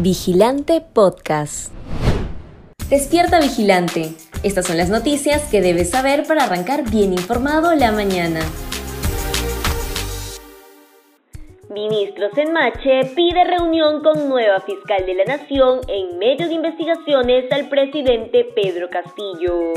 Vigilante Podcast. Despierta Vigilante. Estas son las noticias que debes saber para arrancar bien informado la mañana. Ministros en Mache pide reunión con nueva fiscal de la Nación en medio de investigaciones al presidente Pedro Castillo.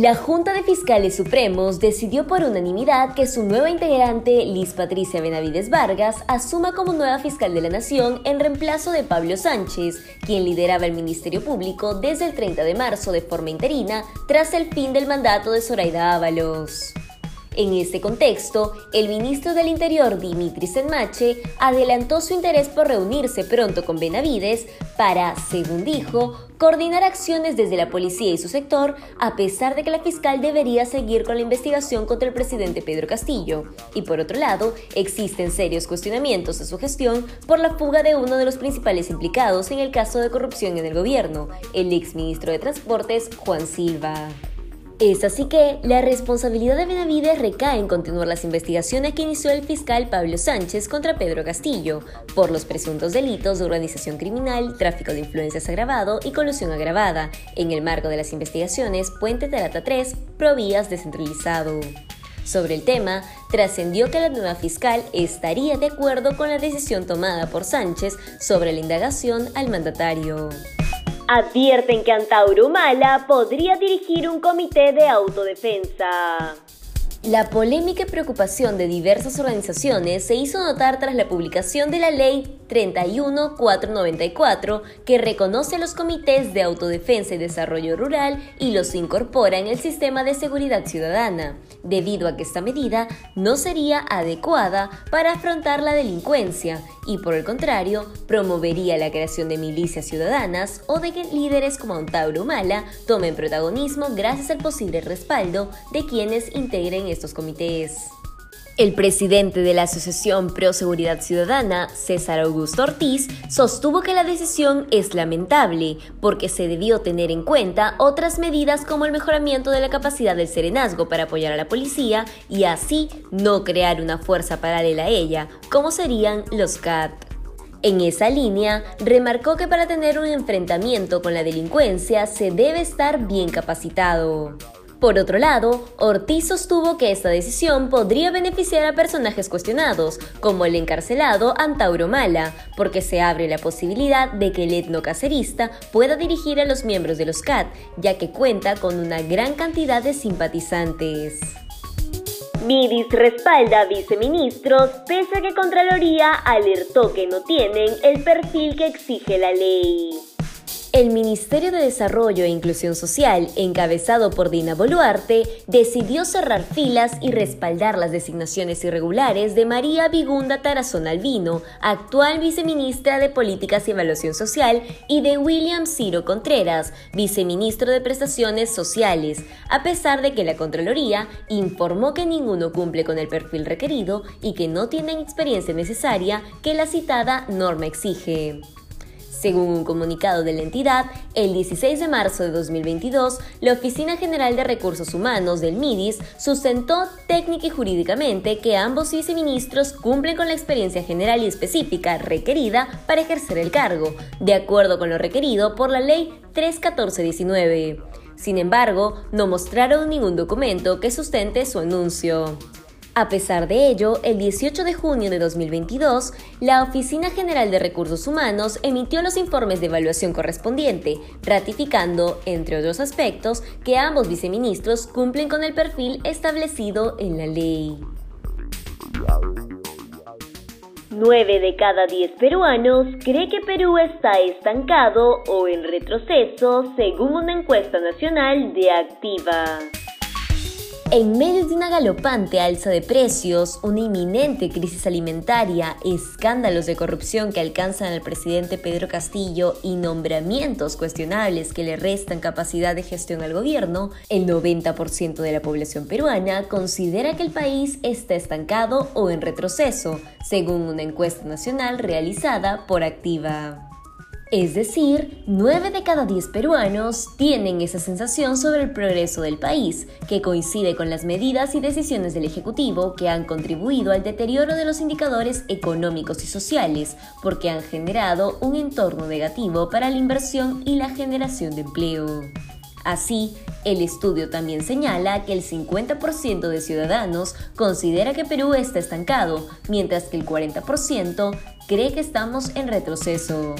La Junta de Fiscales Supremos decidió por unanimidad que su nueva integrante, Liz Patricia Benavides Vargas, asuma como nueva fiscal de la Nación en reemplazo de Pablo Sánchez, quien lideraba el Ministerio Público desde el 30 de marzo de forma interina tras el fin del mandato de Zoraida Ábalos. En este contexto, el ministro del Interior, Dimitri Senmache, adelantó su interés por reunirse pronto con Benavides para, según dijo, coordinar acciones desde la policía y su sector, a pesar de que la fiscal debería seguir con la investigación contra el presidente Pedro Castillo. Y por otro lado, existen serios cuestionamientos a su gestión por la fuga de uno de los principales implicados en el caso de corrupción en el gobierno, el exministro de Transportes, Juan Silva. Es así que la responsabilidad de Benavides recae en continuar las investigaciones que inició el fiscal Pablo Sánchez contra Pedro Castillo por los presuntos delitos de organización criminal, tráfico de influencias agravado y colusión agravada, en el marco de las investigaciones Puente Tarata 3, Provías descentralizado. Sobre el tema, trascendió que la nueva fiscal estaría de acuerdo con la decisión tomada por Sánchez sobre la indagación al mandatario advierten que Antauro Mala podría dirigir un comité de autodefensa. La polémica y preocupación de diversas organizaciones se hizo notar tras la publicación de la Ley 31494 que reconoce a los comités de autodefensa y desarrollo rural y los incorpora en el sistema de seguridad ciudadana, debido a que esta medida no sería adecuada para afrontar la delincuencia y por el contrario promovería la creación de milicias ciudadanas o de que líderes como Antauro Mala tomen protagonismo gracias al posible respaldo de quienes integren estos comités. El presidente de la Asociación Pro Seguridad Ciudadana, César Augusto Ortiz, sostuvo que la decisión es lamentable porque se debió tener en cuenta otras medidas como el mejoramiento de la capacidad del serenazgo para apoyar a la policía y así no crear una fuerza paralela a ella, como serían los CAT. En esa línea, remarcó que para tener un enfrentamiento con la delincuencia se debe estar bien capacitado. Por otro lado, Ortiz sostuvo que esta decisión podría beneficiar a personajes cuestionados, como el encarcelado Antauro Mala, porque se abre la posibilidad de que el etnocacerista pueda dirigir a los miembros de los CAT, ya que cuenta con una gran cantidad de simpatizantes. Midis respalda a viceministros pese a que Contraloría alertó que no tienen el perfil que exige la ley. El Ministerio de Desarrollo e Inclusión Social, encabezado por Dina Boluarte, decidió cerrar filas y respaldar las designaciones irregulares de María Vigunda Tarazón Albino, actual viceministra de Políticas y Evaluación Social, y de William Ciro Contreras, viceministro de Prestaciones Sociales, a pesar de que la Contraloría informó que ninguno cumple con el perfil requerido y que no tienen experiencia necesaria que la citada norma exige. Según un comunicado de la entidad, el 16 de marzo de 2022, la Oficina General de Recursos Humanos del MIDIS sustentó técnica y jurídicamente que ambos viceministros cumplen con la experiencia general y específica requerida para ejercer el cargo, de acuerdo con lo requerido por la Ley 31419. Sin embargo, no mostraron ningún documento que sustente su anuncio. A pesar de ello, el 18 de junio de 2022, la Oficina General de Recursos Humanos emitió los informes de evaluación correspondiente, ratificando, entre otros aspectos, que ambos viceministros cumplen con el perfil establecido en la ley. 9 de cada 10 peruanos cree que Perú está estancado o en retroceso según una encuesta nacional de Activa. En medio de una galopante alza de precios, una inminente crisis alimentaria, escándalos de corrupción que alcanzan al presidente Pedro Castillo y nombramientos cuestionables que le restan capacidad de gestión al gobierno, el 90% de la población peruana considera que el país está estancado o en retroceso, según una encuesta nacional realizada por Activa. Es decir, 9 de cada 10 peruanos tienen esa sensación sobre el progreso del país, que coincide con las medidas y decisiones del Ejecutivo que han contribuido al deterioro de los indicadores económicos y sociales, porque han generado un entorno negativo para la inversión y la generación de empleo. Así, el estudio también señala que el 50% de ciudadanos considera que Perú está estancado, mientras que el 40% cree que estamos en retroceso.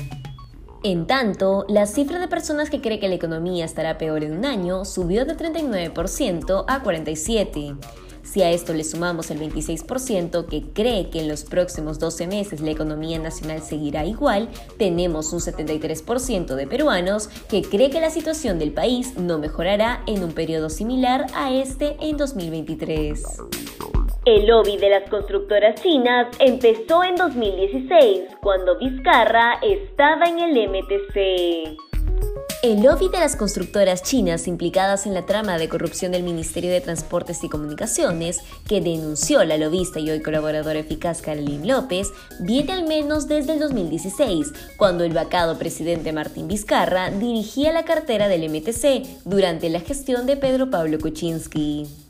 En tanto, la cifra de personas que cree que la economía estará peor en un año subió de 39% a 47%. Si a esto le sumamos el 26% que cree que en los próximos 12 meses la economía nacional seguirá igual, tenemos un 73% de peruanos que cree que la situación del país no mejorará en un periodo similar a este en 2023. El lobby de las constructoras chinas empezó en 2016, cuando Vizcarra estaba en el MTC. El lobby de las constructoras chinas implicadas en la trama de corrupción del Ministerio de Transportes y Comunicaciones, que denunció la lobista y hoy colaboradora eficaz Carolyn López, viene al menos desde el 2016, cuando el vacado presidente Martín Vizcarra dirigía la cartera del MTC durante la gestión de Pedro Pablo Kuczynski.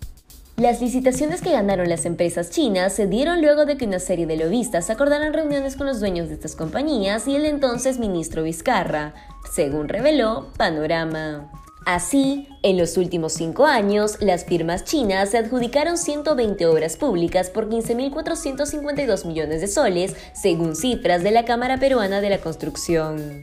Las licitaciones que ganaron las empresas chinas se dieron luego de que una serie de lobistas acordaran reuniones con los dueños de estas compañías y el entonces ministro Vizcarra, según reveló Panorama. Así, en los últimos cinco años, las firmas chinas se adjudicaron 120 obras públicas por 15.452 millones de soles, según cifras de la Cámara Peruana de la Construcción.